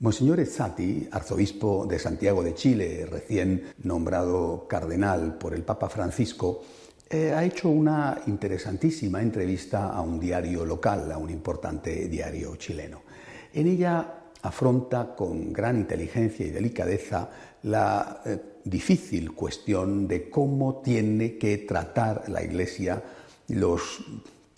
Monseñor Ezzati, arzobispo de Santiago de Chile, recién nombrado cardenal por el Papa Francisco, eh, ha hecho una interesantísima entrevista a un diario local, a un importante diario chileno. En ella afronta con gran inteligencia y delicadeza la eh, difícil cuestión de cómo tiene que tratar la Iglesia los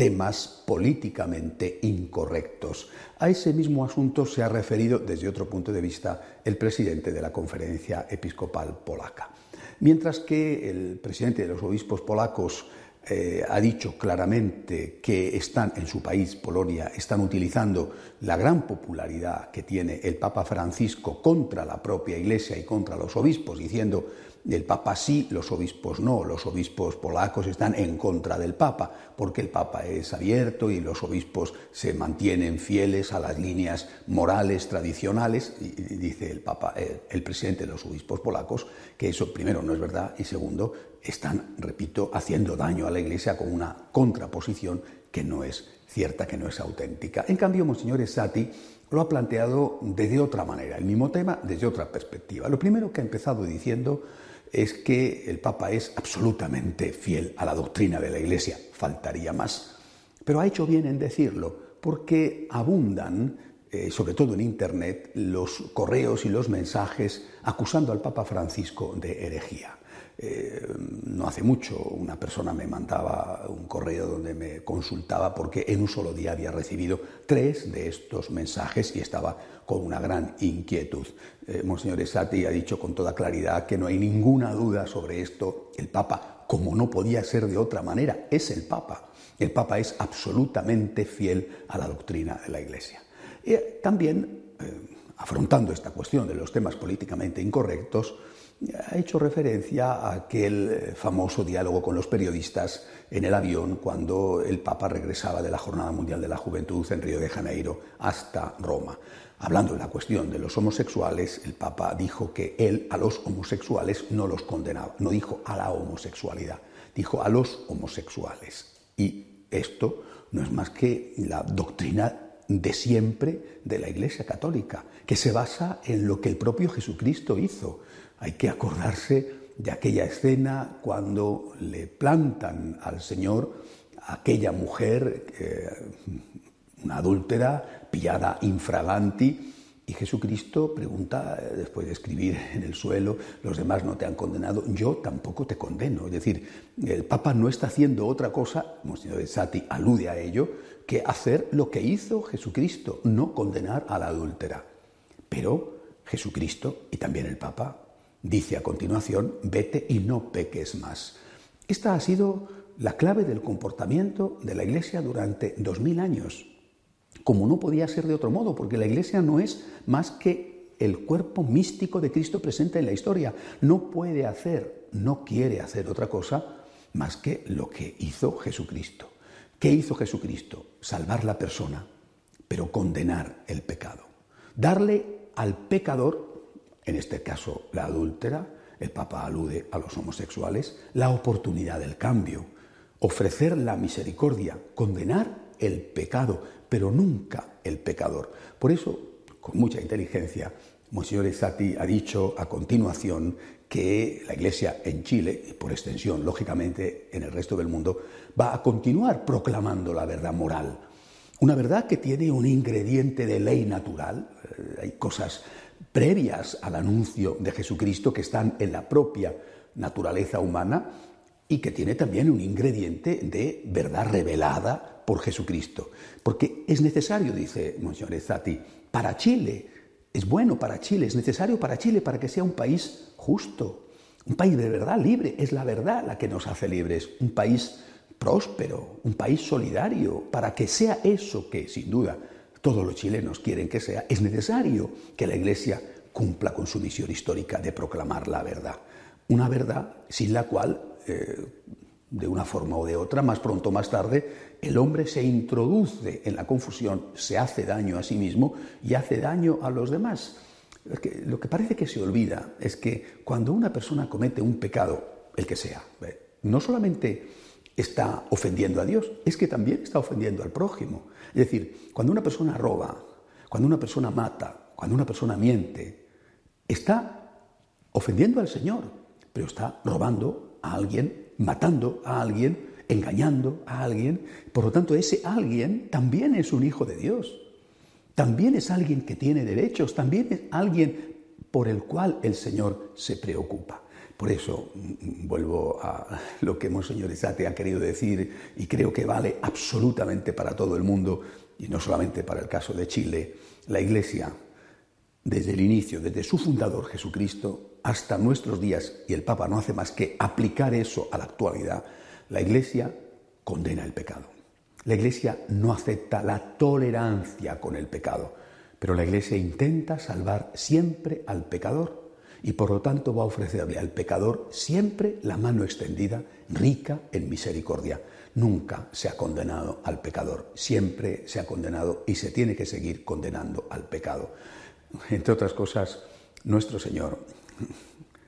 temas políticamente incorrectos. A ese mismo asunto se ha referido desde otro punto de vista el presidente de la Conferencia Episcopal Polaca. Mientras que el presidente de los obispos polacos eh, ha dicho claramente que están en su país, Polonia, están utilizando la gran popularidad que tiene el Papa Francisco contra la propia Iglesia y contra los obispos, diciendo el Papa sí, los obispos no, los obispos polacos están en contra del Papa, porque el Papa es abierto y los obispos se mantienen fieles a las líneas morales tradicionales, y dice el Papa, eh, el presidente de los obispos polacos, que eso primero no es verdad y segundo, están, repito, haciendo daño a la Iglesia con una contraposición que no es cierta, que no es auténtica. En cambio, Monseñor Sati lo ha planteado desde otra manera, el mismo tema desde otra perspectiva. Lo primero que ha empezado diciendo es que el Papa es absolutamente fiel a la doctrina de la Iglesia, faltaría más. Pero ha hecho bien en decirlo, porque abundan, eh, sobre todo en Internet, los correos y los mensajes acusando al Papa Francisco de herejía. Eh, no hace mucho una persona me mandaba un correo donde me consultaba porque en un solo día había recibido tres de estos mensajes y estaba con una gran inquietud. Eh, Monseñor Esati ha dicho con toda claridad que no hay ninguna duda sobre esto. El Papa, como no podía ser de otra manera, es el Papa. El Papa es absolutamente fiel a la doctrina de la Iglesia. Y también, eh, afrontando esta cuestión de los temas políticamente incorrectos, ha hecho referencia a aquel eh, famoso diálogo con los periodistas en el avión cuando el Papa regresaba de la Jornada Mundial de la Juventud en Río de Janeiro hasta Roma. Hablando de la cuestión de los homosexuales, el Papa dijo que él a los homosexuales no los condenaba, no dijo a la homosexualidad, dijo a los homosexuales. Y esto no es más que la doctrina de siempre de la Iglesia Católica, que se basa en lo que el propio Jesucristo hizo hay que acordarse de aquella escena cuando le plantan al Señor aquella mujer, eh, una adúltera, pillada infraganti, y Jesucristo pregunta, eh, después de escribir en el suelo, los demás no te han condenado, yo tampoco te condeno. Es decir, el Papa no está haciendo otra cosa, Monseñor de Sati alude a ello, que hacer lo que hizo Jesucristo, no condenar a la adúltera. Pero Jesucristo y también el Papa Dice a continuación, vete y no peques más. Esta ha sido la clave del comportamiento de la Iglesia durante dos mil años, como no podía ser de otro modo, porque la Iglesia no es más que el cuerpo místico de Cristo presente en la historia. No puede hacer, no quiere hacer otra cosa más que lo que hizo Jesucristo. ¿Qué hizo Jesucristo? Salvar la persona, pero condenar el pecado. Darle al pecador en este caso la adúltera, el Papa alude a los homosexuales, la oportunidad del cambio, ofrecer la misericordia, condenar el pecado, pero nunca el pecador. Por eso, con mucha inteligencia, Monsignor Esati ha dicho a continuación que la Iglesia en Chile, y por extensión, lógicamente, en el resto del mundo, va a continuar proclamando la verdad moral. Una verdad que tiene un ingrediente de ley natural. Eh, hay cosas previas al anuncio de Jesucristo que están en la propia naturaleza humana y que tiene también un ingrediente de verdad revelada por Jesucristo. Porque es necesario, dice Monsignor Zati, para Chile, es bueno para Chile, es necesario para Chile para que sea un país justo, un país de verdad libre, es la verdad la que nos hace libres, un país próspero, un país solidario, para que sea eso que, sin duda, todos los chilenos quieren que sea, es necesario que la Iglesia cumpla con su misión histórica de proclamar la verdad. Una verdad sin la cual, eh, de una forma o de otra, más pronto o más tarde, el hombre se introduce en la confusión, se hace daño a sí mismo y hace daño a los demás. Lo que parece que se olvida es que cuando una persona comete un pecado, el que sea, no solamente está ofendiendo a Dios, es que también está ofendiendo al prójimo. Es decir, cuando una persona roba, cuando una persona mata, Cuando una persona miente, está ofendiendo al Señor, pero está robando a alguien, matando a alguien, engañando a alguien. Por lo tanto, ese alguien también es un hijo de Dios. También es alguien que tiene derechos, también es alguien por el cual el Señor se preocupa. Por eso mm, vuelvo a lo que Monseñor Isate ha querido decir y creo que vale absolutamente para todo el mundo y no solamente para el caso de Chile. La Iglesia, desde el inicio, desde su fundador Jesucristo hasta nuestros días, y el Papa no hace más que aplicar eso a la actualidad, la Iglesia condena el pecado. La Iglesia no acepta la tolerancia con el pecado, pero la Iglesia intenta salvar siempre al pecador y por lo tanto va a ofrecerle al pecador siempre la mano extendida, rica en misericordia. Nunca se ha condenado al pecador, siempre se ha condenado y se tiene que seguir condenando al pecado. Entre otras cosas, nuestro Señor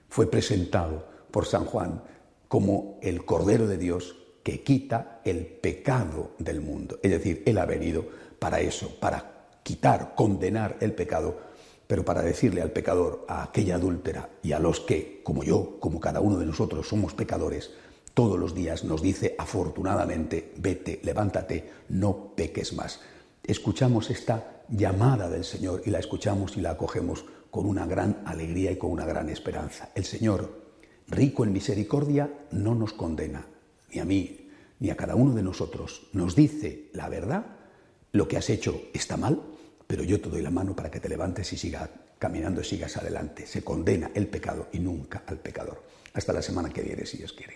fue presentado por San Juan como el Cordero de Dios que quita el pecado del mundo. Es decir, Él ha venido para eso, para quitar, condenar el pecado, pero para decirle al pecador, a aquella adúltera y a los que, como yo, como cada uno de nosotros, somos pecadores, todos los días nos dice afortunadamente, vete, levántate, no peques más. Escuchamos esta llamada del Señor y la escuchamos y la acogemos con una gran alegría y con una gran esperanza. El Señor, rico en misericordia, no nos condena, ni a mí, ni a cada uno de nosotros. Nos dice la verdad, lo que has hecho está mal, pero yo te doy la mano para que te levantes y sigas caminando y sigas adelante. Se condena el pecado y nunca al pecador. Hasta la semana que viene, si Dios quiere.